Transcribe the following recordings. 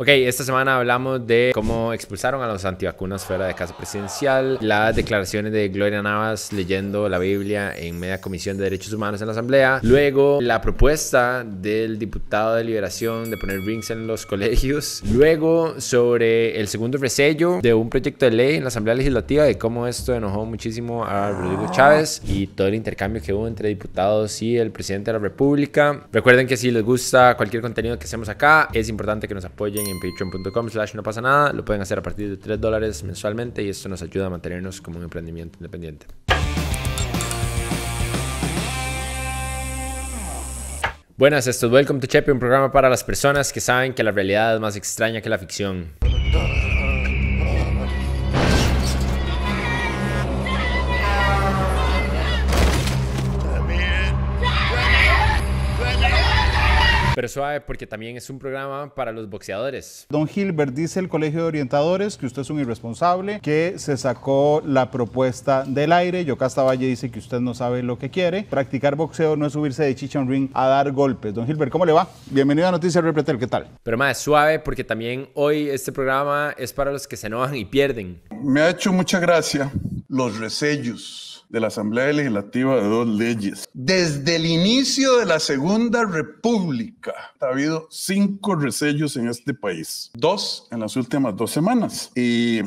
Ok, esta semana hablamos de cómo expulsaron a los antivacunas fuera de casa presidencial, las declaraciones de Gloria Navas leyendo la Biblia en media comisión de derechos humanos en la Asamblea, luego la propuesta del diputado de Liberación de poner rings en los colegios, luego sobre el segundo resello de un proyecto de ley en la Asamblea Legislativa de cómo esto enojó muchísimo a Rodrigo Chávez y todo el intercambio que hubo entre diputados y el presidente de la República. Recuerden que si les gusta cualquier contenido que hacemos acá, es importante que nos apoyen en patreon.com slash no pasa nada. Lo pueden hacer a partir de 3 dólares mensualmente y esto nos ayuda a mantenernos como un emprendimiento independiente. Buenas, esto es Welcome to Chepe, un programa para las personas que saben que la realidad es más extraña que la ficción. Pero suave porque también es un programa para los boxeadores. Don Gilbert dice el Colegio de Orientadores que usted es un irresponsable, que se sacó la propuesta del aire. Yocasta Valle dice que usted no sabe lo que quiere. Practicar boxeo no es subirse de chichon ring a dar golpes. Don Gilbert, ¿cómo le va? Bienvenido a Noticias Repretel, ¿qué tal? Pero más suave porque también hoy este programa es para los que se enojan y pierden. Me ha hecho mucha gracia los resellos de la Asamblea Legislativa de dos leyes. Desde el inicio de la Segunda República ha habido cinco resellos en este país, dos en las últimas dos semanas. Y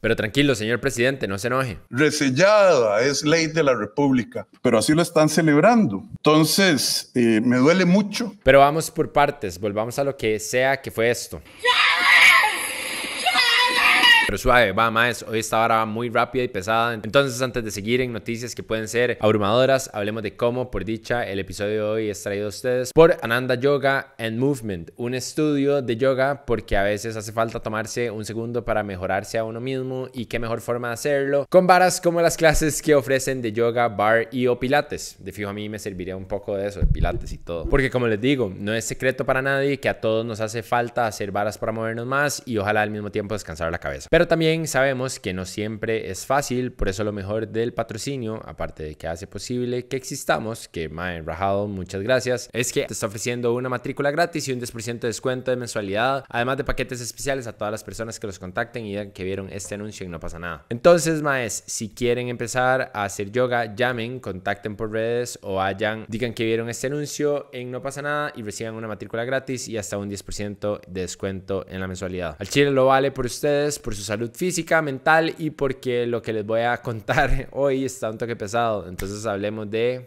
pero tranquilo, señor presidente, no se enoje. Resellada, es ley de la República, pero así lo están celebrando. Entonces, eh, me duele mucho. Pero vamos por partes, volvamos a lo que sea que fue esto. Pero suave, va más, hoy esta hora va muy rápida y pesada. Entonces, antes de seguir en noticias que pueden ser abrumadoras, hablemos de cómo, por dicha, el episodio de hoy es traído a ustedes por Ananda Yoga and Movement, un estudio de yoga porque a veces hace falta tomarse un segundo para mejorarse a uno mismo y qué mejor forma de hacerlo con varas como las clases que ofrecen de yoga, bar y o pilates. De fijo a mí me serviría un poco de eso, de pilates y todo. Porque como les digo, no es secreto para nadie que a todos nos hace falta hacer varas para movernos más y ojalá al mismo tiempo descansar la cabeza. Pero también sabemos que no siempre es fácil, por eso lo mejor del patrocinio, aparte de que hace posible que existamos, que Mae Rajado, muchas gracias, es que te está ofreciendo una matrícula gratis y un 10% de descuento de mensualidad, además de paquetes especiales a todas las personas que los contacten y digan que vieron este anuncio y no pasa nada. Entonces, Maes, si quieren empezar a hacer yoga, llamen, contacten por redes o vayan, digan que vieron este anuncio en No pasa nada y reciban una matrícula gratis y hasta un 10% de descuento en la mensualidad. Al chile lo vale por ustedes, por su salud física mental y porque lo que les voy a contar hoy está un toque pesado. Entonces hablemos de...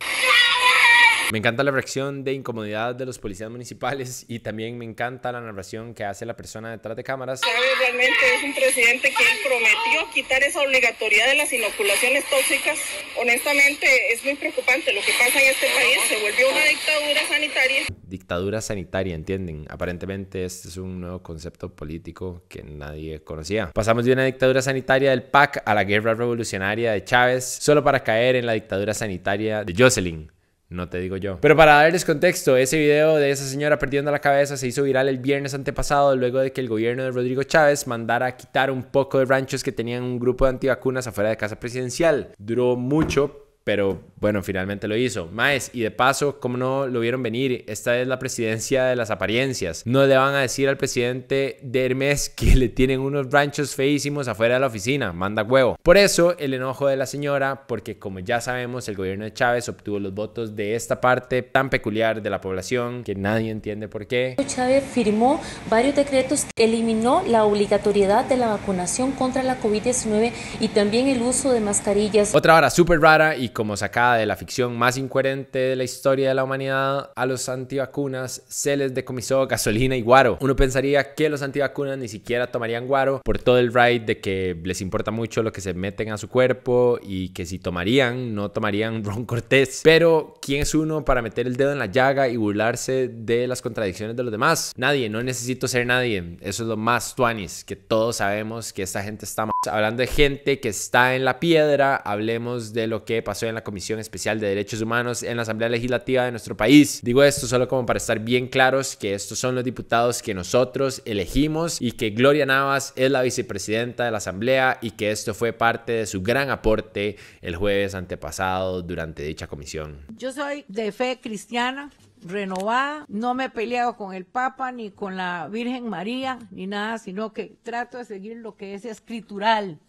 Me encanta la reacción de incomodidad de los policías municipales y también me encanta la narración que hace la persona detrás de cámaras. Realmente es un presidente que prometió quitar esa obligatoriedad de las inoculaciones tóxicas. Honestamente es muy preocupante lo que pasa en este país. Se volvió una dictadura sanitaria. Dictadura sanitaria, ¿entienden? Aparentemente este es un nuevo concepto político que nadie conocía. Pasamos de una dictadura sanitaria del PAC a la guerra revolucionaria de Chávez solo para caer en la dictadura sanitaria de Jocelyn. No te digo yo. Pero para darles contexto, ese video de esa señora perdiendo la cabeza se hizo viral el viernes antepasado luego de que el gobierno de Rodrigo Chávez mandara a quitar un poco de ranchos que tenían un grupo de antivacunas afuera de casa presidencial. Duró mucho, pero bueno, finalmente lo hizo. Maes, y de paso, como no lo vieron venir, esta es la presidencia de las apariencias. No le van a decir al presidente de Hermes que le tienen unos ranchos feísimos afuera de la oficina, manda huevo. Por eso el enojo de la señora, porque como ya sabemos, el gobierno de Chávez obtuvo los votos de esta parte tan peculiar de la población que nadie entiende por qué. Chávez firmó varios decretos que eliminó la obligatoriedad de la vacunación contra la COVID-19 y también el uso de mascarillas. Otra hora súper rara y como sacada de la ficción más incoherente de la historia de la humanidad, a los antivacunas se les decomisó gasolina y guaro. Uno pensaría que los antivacunas ni siquiera tomarían guaro por todo el ride de que les importa mucho lo que se meten a su cuerpo y que si tomarían, no tomarían Ron Cortés. Pero, ¿quién es uno para meter el dedo en la llaga y burlarse de las contradicciones de los demás? Nadie, no necesito ser nadie. Eso es lo más tuanis, que todos sabemos que esta gente está Hablando de gente que está en la piedra, hablemos de lo que pasó en la Comisión Especial de Derechos Humanos en la Asamblea Legislativa de nuestro país. Digo esto solo como para estar bien claros que estos son los diputados que nosotros elegimos y que Gloria Navas es la vicepresidenta de la Asamblea y que esto fue parte de su gran aporte el jueves antepasado durante dicha comisión. Yo soy de fe cristiana renovada, no me peleo con el Papa ni con la Virgen María ni nada, sino que trato de seguir lo que es escritural,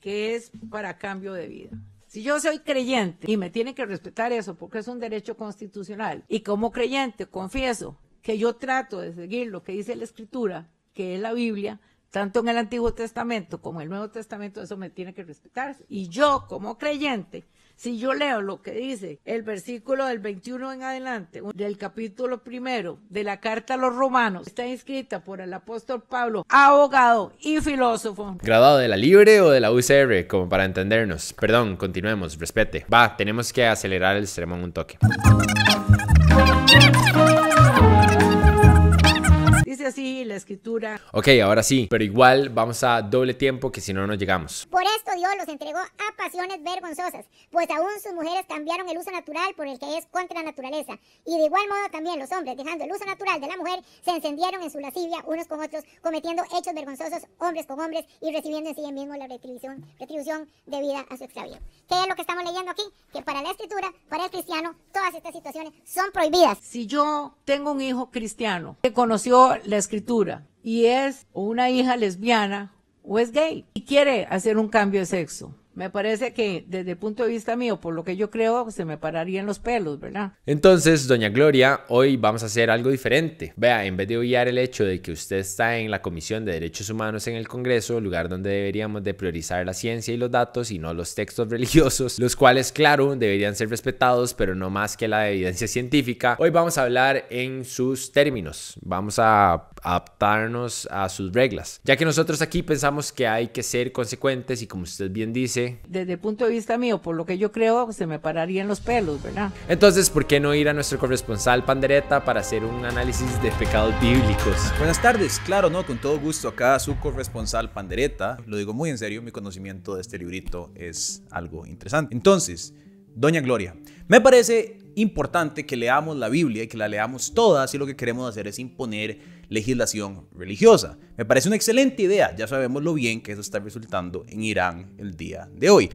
que es para cambio de vida. Si yo soy creyente y me tiene que respetar eso porque es un derecho constitucional y como creyente confieso que yo trato de seguir lo que dice la escritura, que es la Biblia, tanto en el Antiguo Testamento como en el Nuevo Testamento, eso me tiene que respetarse. Y yo como creyente si yo leo lo que dice el versículo del 21 en adelante, del capítulo primero de la carta a los romanos, está inscrita por el apóstol Pablo, abogado y filósofo. ¿Graduado de la Libre o de la UCR? Como para entendernos. Perdón, continuemos, respete. Va, tenemos que acelerar el sermón un toque. Dice así la escritura. Ok, ahora sí, pero igual vamos a doble tiempo que si no, no llegamos. Por esto Dios los entregó a pasiones vergonzosas, pues aún sus mujeres cambiaron el uso natural por el que es contra la naturaleza. Y de igual modo también los hombres, dejando el uso natural de la mujer, se encendieron en su lascivia unos con otros, cometiendo hechos vergonzosos hombres con hombres y recibiendo en sí mismo la retribución, retribución debida a su extravío. ¿Qué es lo que estamos leyendo aquí? Que para la escritura, para el cristiano, todas estas situaciones son prohibidas. Si yo tengo un hijo cristiano que conoció la escritura y es una hija lesbiana o es gay y quiere hacer un cambio de sexo, me parece que desde el punto de vista mío, por lo que yo creo, se me pararían los pelos, ¿verdad? Entonces, doña Gloria, hoy vamos a hacer algo diferente. Vea, en vez de obviar el hecho de que usted está en la Comisión de Derechos Humanos en el Congreso, lugar donde deberíamos de priorizar la ciencia y los datos y no los textos religiosos, los cuales, claro, deberían ser respetados, pero no más que la evidencia científica, hoy vamos a hablar en sus términos. Vamos a adaptarnos a sus reglas, ya que nosotros aquí pensamos que hay que ser consecuentes y como usted bien dice, desde el punto de vista mío, por lo que yo creo, se me pararían los pelos, ¿verdad? Entonces, ¿por qué no ir a nuestro corresponsal Pandereta para hacer un análisis de pecados bíblicos? Buenas tardes, claro, ¿no? Con todo gusto acá su corresponsal Pandereta. Lo digo muy en serio, mi conocimiento de este librito es algo interesante. Entonces, Doña Gloria, me parece importante que leamos la Biblia y que la leamos toda si lo que queremos hacer es imponer legislación religiosa. Me parece una excelente idea, ya sabemos lo bien que eso está resultando en Irán el día de hoy.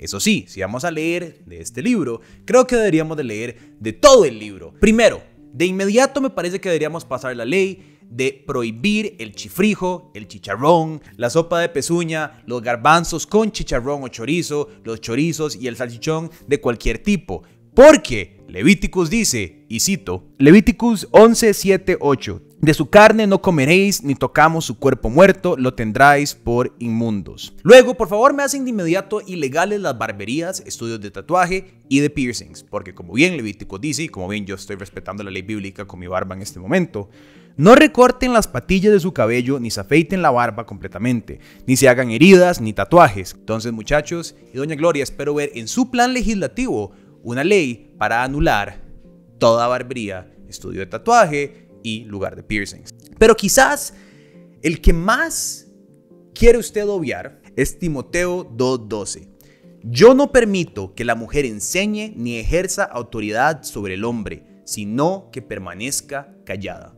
Eso sí, si vamos a leer de este libro, creo que deberíamos de leer de todo el libro. Primero, de inmediato me parece que deberíamos pasar la ley de prohibir el chifrijo, el chicharrón, la sopa de pezuña, los garbanzos con chicharrón o chorizo, los chorizos y el salchichón de cualquier tipo. Porque Levíticos dice, y cito, Levíticos 11, 7, 8, de su carne no comeréis, ni tocamos su cuerpo muerto, lo tendráis por inmundos. Luego, por favor, me hacen de inmediato ilegales las barberías, estudios de tatuaje y de piercings, porque como bien Levíticos dice, y como bien yo estoy respetando la ley bíblica con mi barba en este momento, no recorten las patillas de su cabello, ni se afeiten la barba completamente, ni se hagan heridas, ni tatuajes. Entonces, muchachos y doña Gloria, espero ver en su plan legislativo una ley para anular toda barbería, estudio de tatuaje y lugar de piercings. Pero quizás el que más quiere usted obviar es Timoteo 2.12. Yo no permito que la mujer enseñe ni ejerza autoridad sobre el hombre, sino que permanezca callada.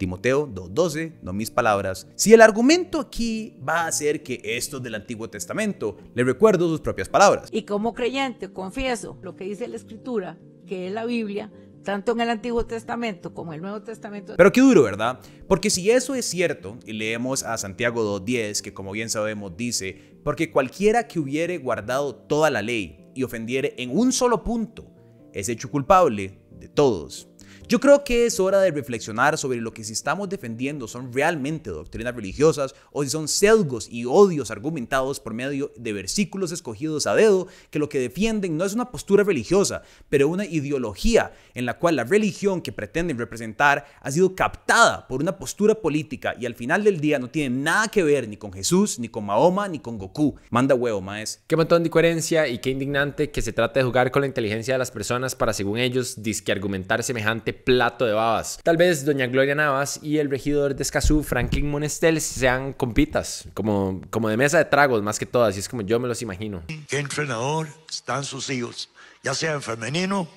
Timoteo 2.12, no mis palabras. Si el argumento aquí va a ser que esto es del Antiguo Testamento, le recuerdo sus propias palabras. Y como creyente confieso lo que dice la Escritura, que es la Biblia, tanto en el Antiguo Testamento como en el Nuevo Testamento. Pero qué duro, ¿verdad? Porque si eso es cierto, y leemos a Santiago 2.10, que como bien sabemos dice, porque cualquiera que hubiere guardado toda la ley y ofendiere en un solo punto, es hecho culpable de todos. Yo creo que es hora de reflexionar sobre lo que si estamos defendiendo son realmente doctrinas religiosas o si son sesgos y odios argumentados por medio de versículos escogidos a dedo que lo que defienden no es una postura religiosa, pero una ideología en la cual la religión que pretenden representar ha sido captada por una postura política y al final del día no tiene nada que ver ni con Jesús, ni con Mahoma, ni con Goku. Manda huevo, maes. Qué montón de incoherencia y qué indignante que se trate de jugar con la inteligencia de las personas para, según ellos, disque argumentar semejante plato de babas. Tal vez doña Gloria Navas y el regidor de Escazú, Franklin Monestel, sean compitas, como, como de mesa de tragos más que todas, y es como yo me los imagino. ¿Qué entrenador están sus hijos? Ya sea en femenino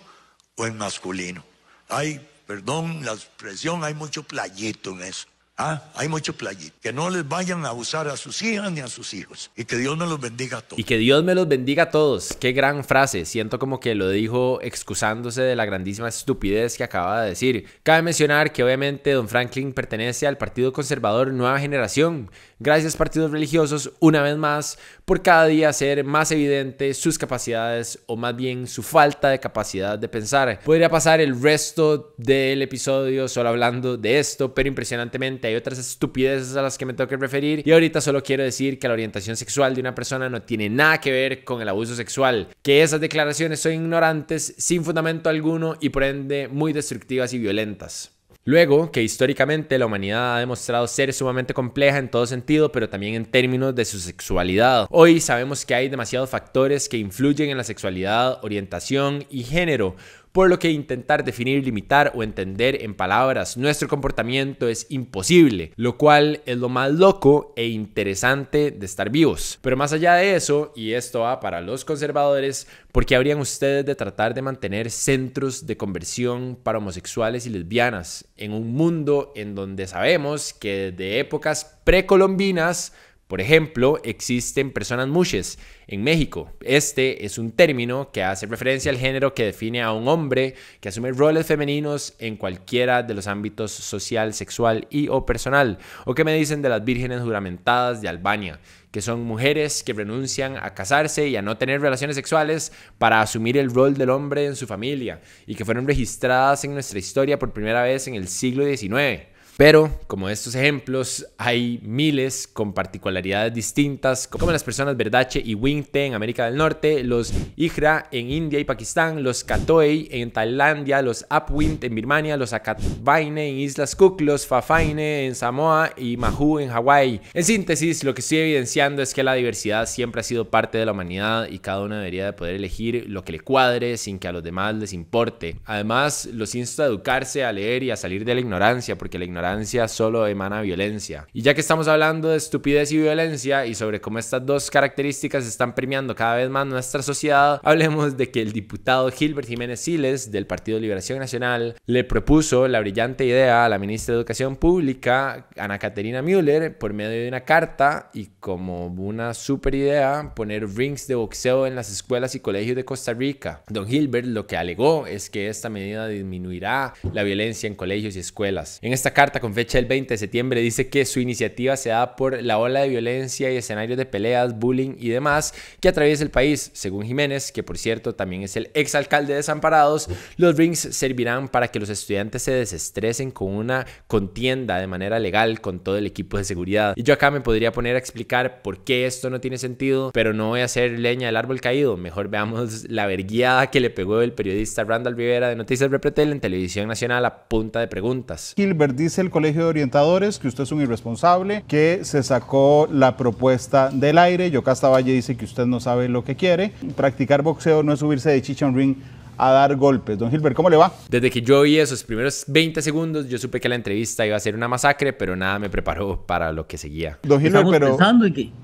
o en masculino. Hay, perdón la expresión, hay mucho playito en eso. Ah, hay muchos playitos. Que no les vayan a abusar a sus hijas ni a sus hijos. Y que Dios me los bendiga a todos. Y que Dios me los bendiga a todos. Qué gran frase. Siento como que lo dijo excusándose de la grandísima estupidez que acaba de decir. Cabe mencionar que obviamente Don Franklin pertenece al Partido Conservador Nueva Generación. Gracias partidos religiosos, una vez más, por cada día hacer más evidente sus capacidades o más bien su falta de capacidad de pensar. Podría pasar el resto del episodio solo hablando de esto, pero impresionantemente hay otras estupideces a las que me tengo que referir. Y ahorita solo quiero decir que la orientación sexual de una persona no tiene nada que ver con el abuso sexual, que esas declaraciones son ignorantes, sin fundamento alguno y por ende muy destructivas y violentas. Luego, que históricamente la humanidad ha demostrado ser sumamente compleja en todo sentido, pero también en términos de su sexualidad. Hoy sabemos que hay demasiados factores que influyen en la sexualidad, orientación y género, por lo que intentar definir, limitar o entender en palabras nuestro comportamiento es imposible, lo cual es lo más loco e interesante de estar vivos. Pero más allá de eso, y esto va para los conservadores, ¿por qué habrían ustedes de tratar de mantener centros de conversión para homosexuales y lesbianas en un mundo en donde sabemos que desde épocas precolombinas por ejemplo, existen personas mushes en México. Este es un término que hace referencia al género que define a un hombre que asume roles femeninos en cualquiera de los ámbitos social, sexual y o personal. ¿O qué me dicen de las vírgenes juramentadas de Albania? que son mujeres que renuncian a casarse y a no tener relaciones sexuales para asumir el rol del hombre en su familia y que fueron registradas en nuestra historia por primera vez en el siglo XIX. Pero, como estos ejemplos, hay miles con particularidades distintas, como las personas Verdache y Wingte en América del Norte, los Igra en India y Pakistán, los Katoei en Tailandia, los Upwind en Birmania, los Akatvaine en Islas Cook, los Fafaine en Samoa y Mahu en Hawái. En síntesis, lo que estoy evidenciando es que la diversidad siempre ha sido parte de la humanidad y cada uno debería de poder elegir lo que le cuadre sin que a los demás les importe. Además, los insto a educarse, a leer y a salir de la ignorancia, porque la ignorancia solo emana violencia. Y ya que estamos hablando de estupidez y violencia y sobre cómo estas dos características están premiando cada vez más nuestra sociedad, hablemos de que el diputado Gilbert Jiménez Siles del Partido Liberación Nacional le propuso la brillante idea a la ministra de Educación Pública, Ana Caterina Müller, por medio de una carta y como una super idea, poner rings de boxeo en las escuelas y colegios de Costa Rica. Don Gilbert lo que alegó es que esta medida disminuirá la violencia en colegios y escuelas. En esta carta con fecha del 20 de septiembre dice que su iniciativa se da por la ola de violencia y escenarios de peleas, bullying y demás que atraviesa el país. Según Jiménez, que por cierto también es el exalcalde de Desamparados, los rings servirán para que los estudiantes se desestresen con una contienda de manera legal con todo el equipo de seguridad. Y yo acá me podría poner a explicar por qué esto no tiene sentido, pero no voy a hacer leña del árbol caído. Mejor veamos la verguiada que le pegó el periodista Randall Rivera de Noticias Repretel en Televisión Nacional a punta de preguntas. Gilbert dice el Colegio de Orientadores que usted es un irresponsable, que se sacó la propuesta del aire. Yocasta Valle dice que usted no sabe lo que quiere. Practicar boxeo no es subirse de chichon ring a dar golpes. Don Gilbert, ¿cómo le va? Desde que yo vi esos primeros 20 segundos, yo supe que la entrevista iba a ser una masacre, pero nada me preparó para lo que seguía. Don Gilbert, pero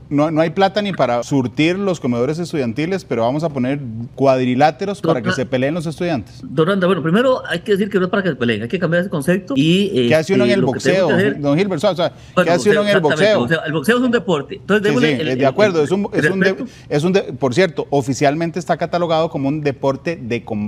no, no hay plata ni para surtir los comedores estudiantiles, pero vamos a poner cuadriláteros para que se peleen los estudiantes. Doranda, bueno, primero hay que decir que no es para que se peleen, hay que cambiar ese concepto y... ¿Qué hace uno en el boxeo, don Gilbert? O sea, ¿qué hace uno en el boxeo? el boxeo es un deporte. Entonces, sí, sí, de acuerdo, es un, es un, es un por cierto, oficialmente está catalogado como un deporte de combate.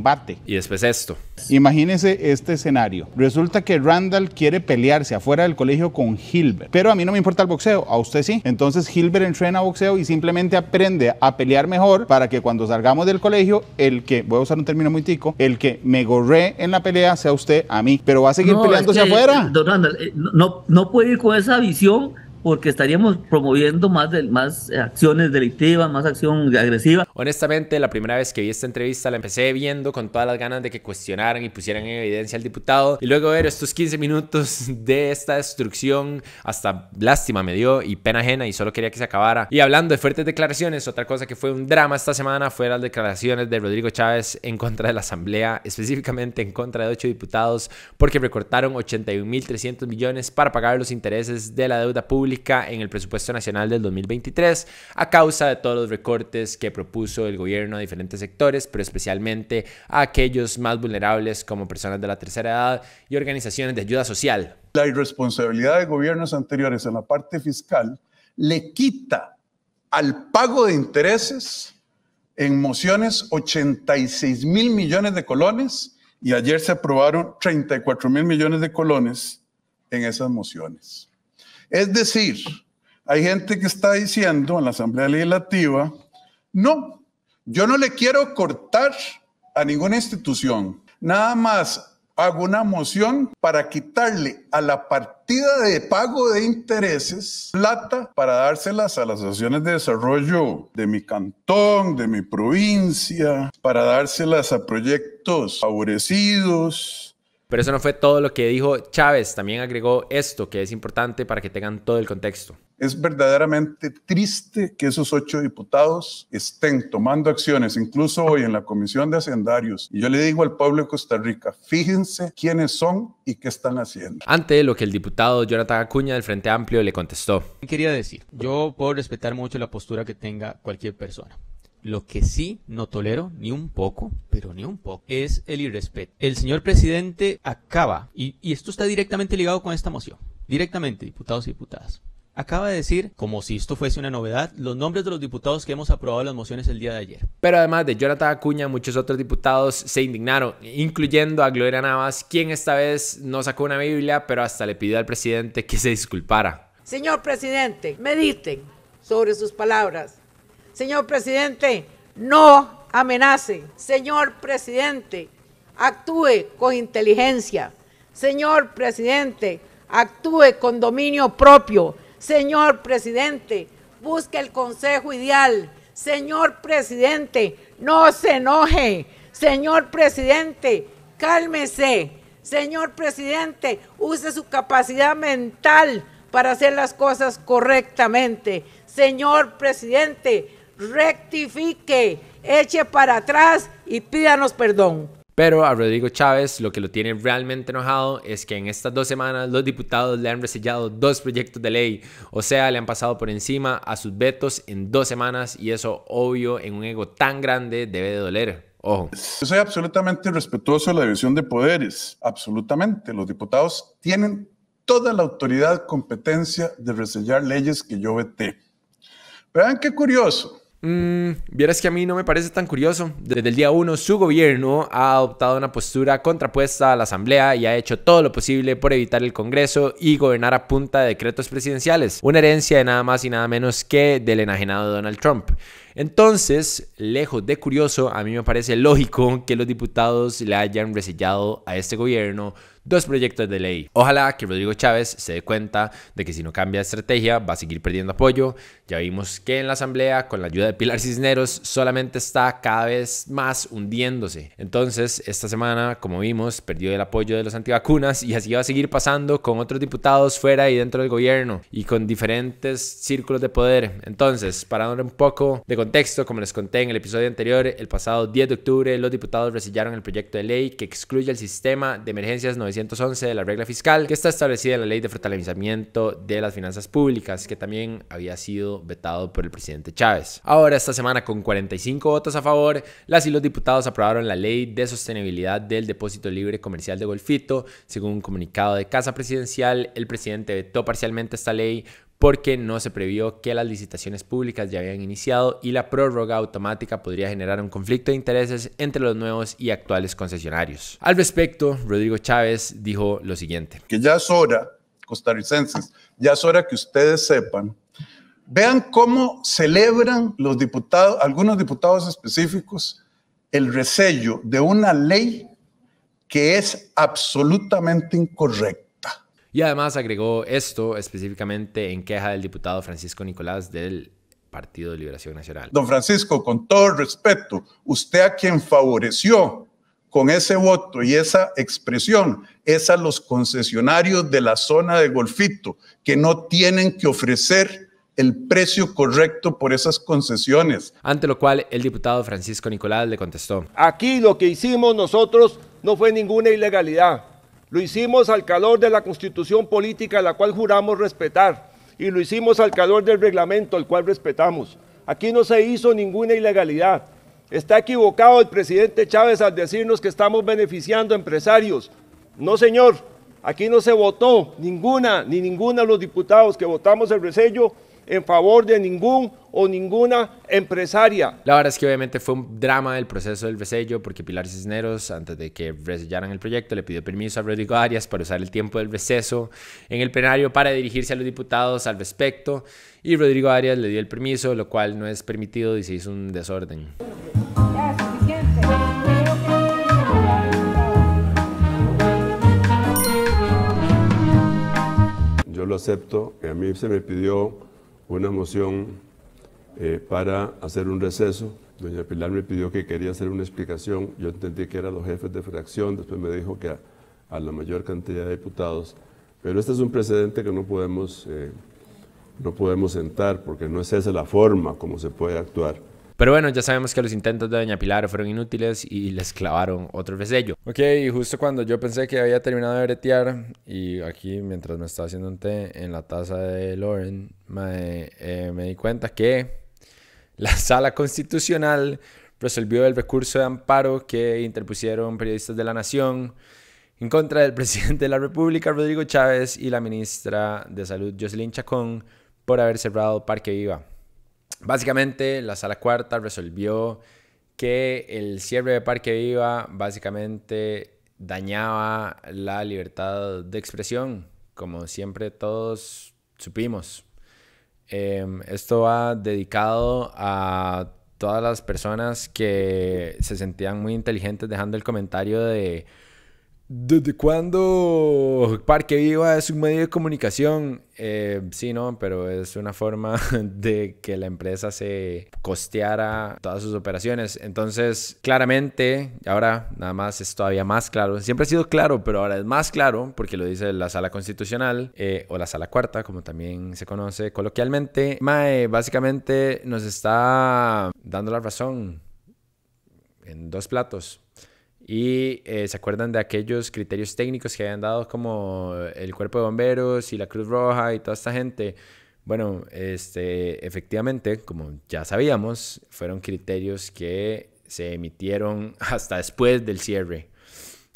Y después esto. Imagínese este escenario. Resulta que Randall quiere pelearse afuera del colegio con Hilbert, pero a mí no me importa el boxeo, a usted sí. Entonces Hilbert entrena boxeo y simplemente aprende a pelear mejor para que cuando salgamos del colegio, el que, voy a usar un término muy tico, el que me gorré en la pelea sea usted a mí, pero va a seguir peleándose afuera. Don Randall, eh, no, no puede ir con esa visión porque estaríamos promoviendo más, de, más acciones delictivas, más acción agresiva. Honestamente, la primera vez que vi esta entrevista la empecé viendo con todas las ganas de que cuestionaran y pusieran en evidencia al diputado y luego ver estos 15 minutos de esta destrucción, hasta lástima me dio y pena ajena y solo quería que se acabara. Y hablando de fuertes declaraciones, otra cosa que fue un drama esta semana fue las declaraciones de Rodrigo Chávez en contra de la Asamblea, específicamente en contra de ocho diputados porque recortaron 81.300 millones para pagar los intereses de la deuda pública en el presupuesto nacional del 2023 a causa de todos los recortes que propuso el gobierno a diferentes sectores, pero especialmente a aquellos más vulnerables como personas de la tercera edad y organizaciones de ayuda social. la irresponsabilidad de gobiernos anteriores en la parte fiscal le quita al pago de intereses en mociones 86 mil millones de colones y ayer se aprobaron 34 mil millones de colones en esas mociones. Es decir, hay gente que está diciendo en la Asamblea Legislativa, no, yo no le quiero cortar a ninguna institución, nada más hago una moción para quitarle a la partida de pago de intereses plata para dárselas a las asociaciones de desarrollo de mi cantón, de mi provincia, para dárselas a proyectos favorecidos. Pero eso no fue todo lo que dijo Chávez, también agregó esto que es importante para que tengan todo el contexto. Es verdaderamente triste que esos ocho diputados estén tomando acciones, incluso hoy en la Comisión de Hacendarios. Y yo le digo al pueblo de Costa Rica, fíjense quiénes son y qué están haciendo. Ante lo que el diputado Jonathan Acuña del Frente Amplio le contestó. Quería decir, yo puedo respetar mucho la postura que tenga cualquier persona. Lo que sí no tolero, ni un poco, pero ni un poco, es el irrespeto. El señor presidente acaba, y, y esto está directamente ligado con esta moción, directamente, diputados y diputadas acaba de decir, como si esto fuese una novedad, los nombres de los diputados que hemos aprobado las mociones el día de ayer. Pero además de Jonathan Acuña, muchos otros diputados se indignaron, incluyendo a Gloria Navas, quien esta vez no sacó una Biblia, pero hasta le pidió al presidente que se disculpara. Señor presidente, mediten sobre sus palabras. Señor presidente, no amenace. Señor presidente, actúe con inteligencia. Señor presidente, actúe con dominio propio. Señor presidente, busque el consejo ideal. Señor presidente, no se enoje. Señor presidente, cálmese. Señor presidente, use su capacidad mental para hacer las cosas correctamente. Señor presidente, rectifique, eche para atrás y pídanos perdón. Pero a Rodrigo Chávez lo que lo tiene realmente enojado es que en estas dos semanas los diputados le han resellado dos proyectos de ley, o sea, le han pasado por encima a sus vetos en dos semanas y eso obvio en un ego tan grande debe de doler. Ojo. Yo soy absolutamente respetuoso de la división de poderes, absolutamente. Los diputados tienen toda la autoridad, competencia de resellar leyes que yo veté. Vean qué curioso. Mm, vieras que a mí no me parece tan curioso. Desde el día 1 su gobierno ha adoptado una postura contrapuesta a la Asamblea y ha hecho todo lo posible por evitar el Congreso y gobernar a punta de decretos presidenciales. Una herencia de nada más y nada menos que del enajenado Donald Trump. Entonces, lejos de curioso, a mí me parece lógico que los diputados le hayan resellado a este gobierno dos proyectos de ley. Ojalá que Rodrigo Chávez se dé cuenta de que si no cambia de estrategia va a seguir perdiendo apoyo. Ya vimos que en la asamblea con la ayuda de Pilar Cisneros solamente está cada vez más hundiéndose. Entonces esta semana como vimos perdió el apoyo de los antivacunas y así va a seguir pasando con otros diputados fuera y dentro del gobierno y con diferentes círculos de poder. Entonces para dar un poco de contexto como les conté en el episodio anterior el pasado 10 de octubre los diputados resillaron el proyecto de ley que excluye el sistema de emergencias 911 de la regla fiscal que está establecida en la ley de fortalecimiento de las finanzas públicas que también había sido vetado por el presidente Chávez. Ahora esta semana con 45 votos a favor, las y los diputados aprobaron la ley de sostenibilidad del depósito libre comercial de Golfito. Según un comunicado de Casa Presidencial, el presidente vetó parcialmente esta ley porque no se previó que las licitaciones públicas ya habían iniciado y la prórroga automática podría generar un conflicto de intereses entre los nuevos y actuales concesionarios. Al respecto, Rodrigo Chávez dijo lo siguiente. Que ya es hora, costarricenses, ya es hora que ustedes sepan, vean cómo celebran los diputados, algunos diputados específicos, el resello de una ley que es absolutamente incorrecta. Y además agregó esto específicamente en queja del diputado Francisco Nicolás del Partido de Liberación Nacional. Don Francisco, con todo respeto, usted a quien favoreció con ese voto y esa expresión es a los concesionarios de la zona de Golfito, que no tienen que ofrecer el precio correcto por esas concesiones. Ante lo cual el diputado Francisco Nicolás le contestó. Aquí lo que hicimos nosotros no fue ninguna ilegalidad. Lo hicimos al calor de la constitución política, la cual juramos respetar, y lo hicimos al calor del reglamento, el cual respetamos. Aquí no se hizo ninguna ilegalidad. Está equivocado el presidente Chávez al decirnos que estamos beneficiando a empresarios. No, señor. Aquí no se votó ninguna, ni ninguna de los diputados que votamos el resello en favor de ningún o ninguna empresaria. La verdad es que obviamente fue un drama el proceso del resello porque Pilar Cisneros, antes de que resellaran el proyecto, le pidió permiso a Rodrigo Arias para usar el tiempo del receso en el plenario para dirigirse a los diputados al respecto y Rodrigo Arias le dio el permiso, lo cual no es permitido y se hizo un desorden. Yo lo acepto, a mí se me pidió una moción eh, para hacer un receso. Doña Pilar me pidió que quería hacer una explicación. Yo entendí que eran los jefes de fracción, después me dijo que a, la mayor cantidad de diputados. Pero este es un precedente que no podemos, eh, no podemos sentar porque no es esa la forma como se puede actuar. Pero bueno, ya sabemos que los intentos de Doña Pilar fueron inútiles y les clavaron otro resello. Ok, y justo cuando yo pensé que había terminado de bretear, y aquí mientras me estaba haciendo un té en la taza de Lauren, me, eh, me di cuenta que la sala constitucional resolvió el recurso de amparo que interpusieron periodistas de la Nación en contra del presidente de la República, Rodrigo Chávez, y la ministra de Salud, Jocelyn Chacón, por haber cerrado Parque Viva. Básicamente, la sala cuarta resolvió que el cierre de Parque Viva básicamente dañaba la libertad de expresión, como siempre todos supimos. Em, esto va dedicado a todas las personas que se sentían muy inteligentes dejando el comentario de ¿Desde cuándo Parque Viva es un medio de comunicación? Eh, sí, no, pero es una forma de que la empresa se costeara todas sus operaciones. Entonces, claramente, ahora nada más es todavía más claro. Siempre ha sido claro, pero ahora es más claro porque lo dice la sala constitucional eh, o la sala cuarta, como también se conoce coloquialmente. Mae, básicamente nos está dando la razón en dos platos. Y eh, se acuerdan de aquellos criterios técnicos que habían dado como el cuerpo de bomberos y la Cruz Roja y toda esta gente. Bueno, este, efectivamente, como ya sabíamos, fueron criterios que se emitieron hasta después del cierre.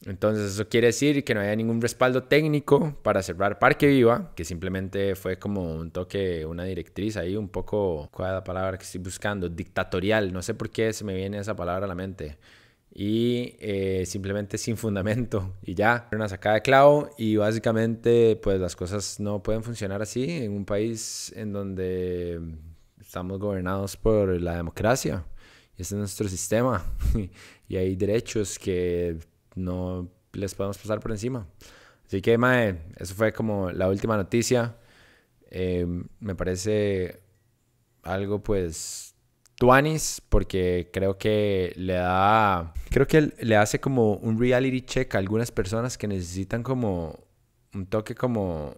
Entonces eso quiere decir que no había ningún respaldo técnico para cerrar Parque Viva, que simplemente fue como un toque, una directriz ahí un poco, ¿cuál es la palabra que estoy buscando? Dictatorial, no sé por qué se me viene esa palabra a la mente y eh, simplemente sin fundamento y ya, una sacada de clavo y básicamente pues las cosas no pueden funcionar así en un país en donde estamos gobernados por la democracia y ese es nuestro sistema y hay derechos que no les podemos pasar por encima. Así que, Mae, eso fue como la última noticia. Eh, me parece algo pues Tuanis, porque creo que le da, creo que le hace como un reality check a algunas personas que necesitan como un toque como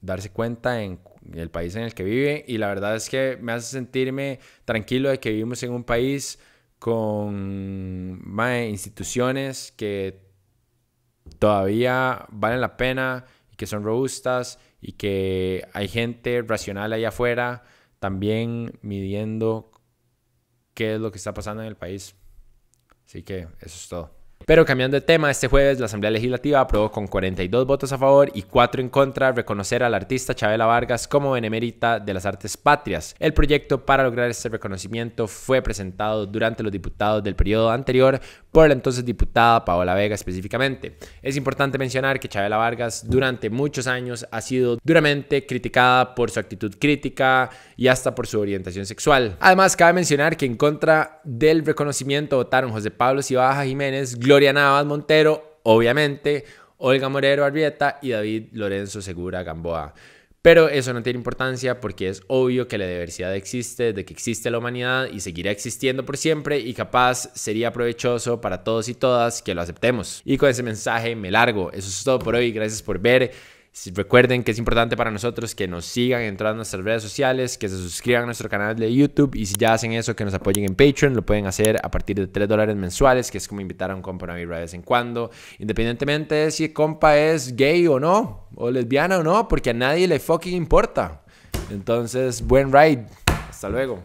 darse cuenta en el país en el que vive. Y la verdad es que me hace sentirme tranquilo de que vivimos en un país con más instituciones que todavía valen la pena y que son robustas y que hay gente racional allá afuera también midiendo qué es lo que está pasando en el país. Así que eso es todo. Pero cambiando de tema, este jueves la Asamblea Legislativa aprobó con 42 votos a favor y 4 en contra reconocer al artista Chabela Vargas como benemérita de las artes patrias. El proyecto para lograr este reconocimiento fue presentado durante los diputados del periodo anterior por la entonces diputada Paola Vega específicamente. Es importante mencionar que Chabela Vargas durante muchos años ha sido duramente criticada por su actitud crítica y hasta por su orientación sexual. Además, cabe mencionar que en contra del reconocimiento votaron José Pablo Cibaja Jiménez, Gloria Navas Montero, obviamente, Olga Morero Arrieta y David Lorenzo Segura Gamboa. Pero eso no tiene importancia porque es obvio que la diversidad existe, de que existe la humanidad y seguirá existiendo por siempre y capaz sería provechoso para todos y todas que lo aceptemos. Y con ese mensaje me largo. Eso es todo por hoy. Gracias por ver. Recuerden que es importante para nosotros que nos sigan en todas nuestras redes sociales, que se suscriban a nuestro canal de YouTube y si ya hacen eso, que nos apoyen en Patreon. Lo pueden hacer a partir de 3 dólares mensuales, que es como invitar a un compa a de vez en cuando, independientemente de si el compa es gay o no, o lesbiana o no, porque a nadie le fucking importa. Entonces, buen ride. Hasta luego.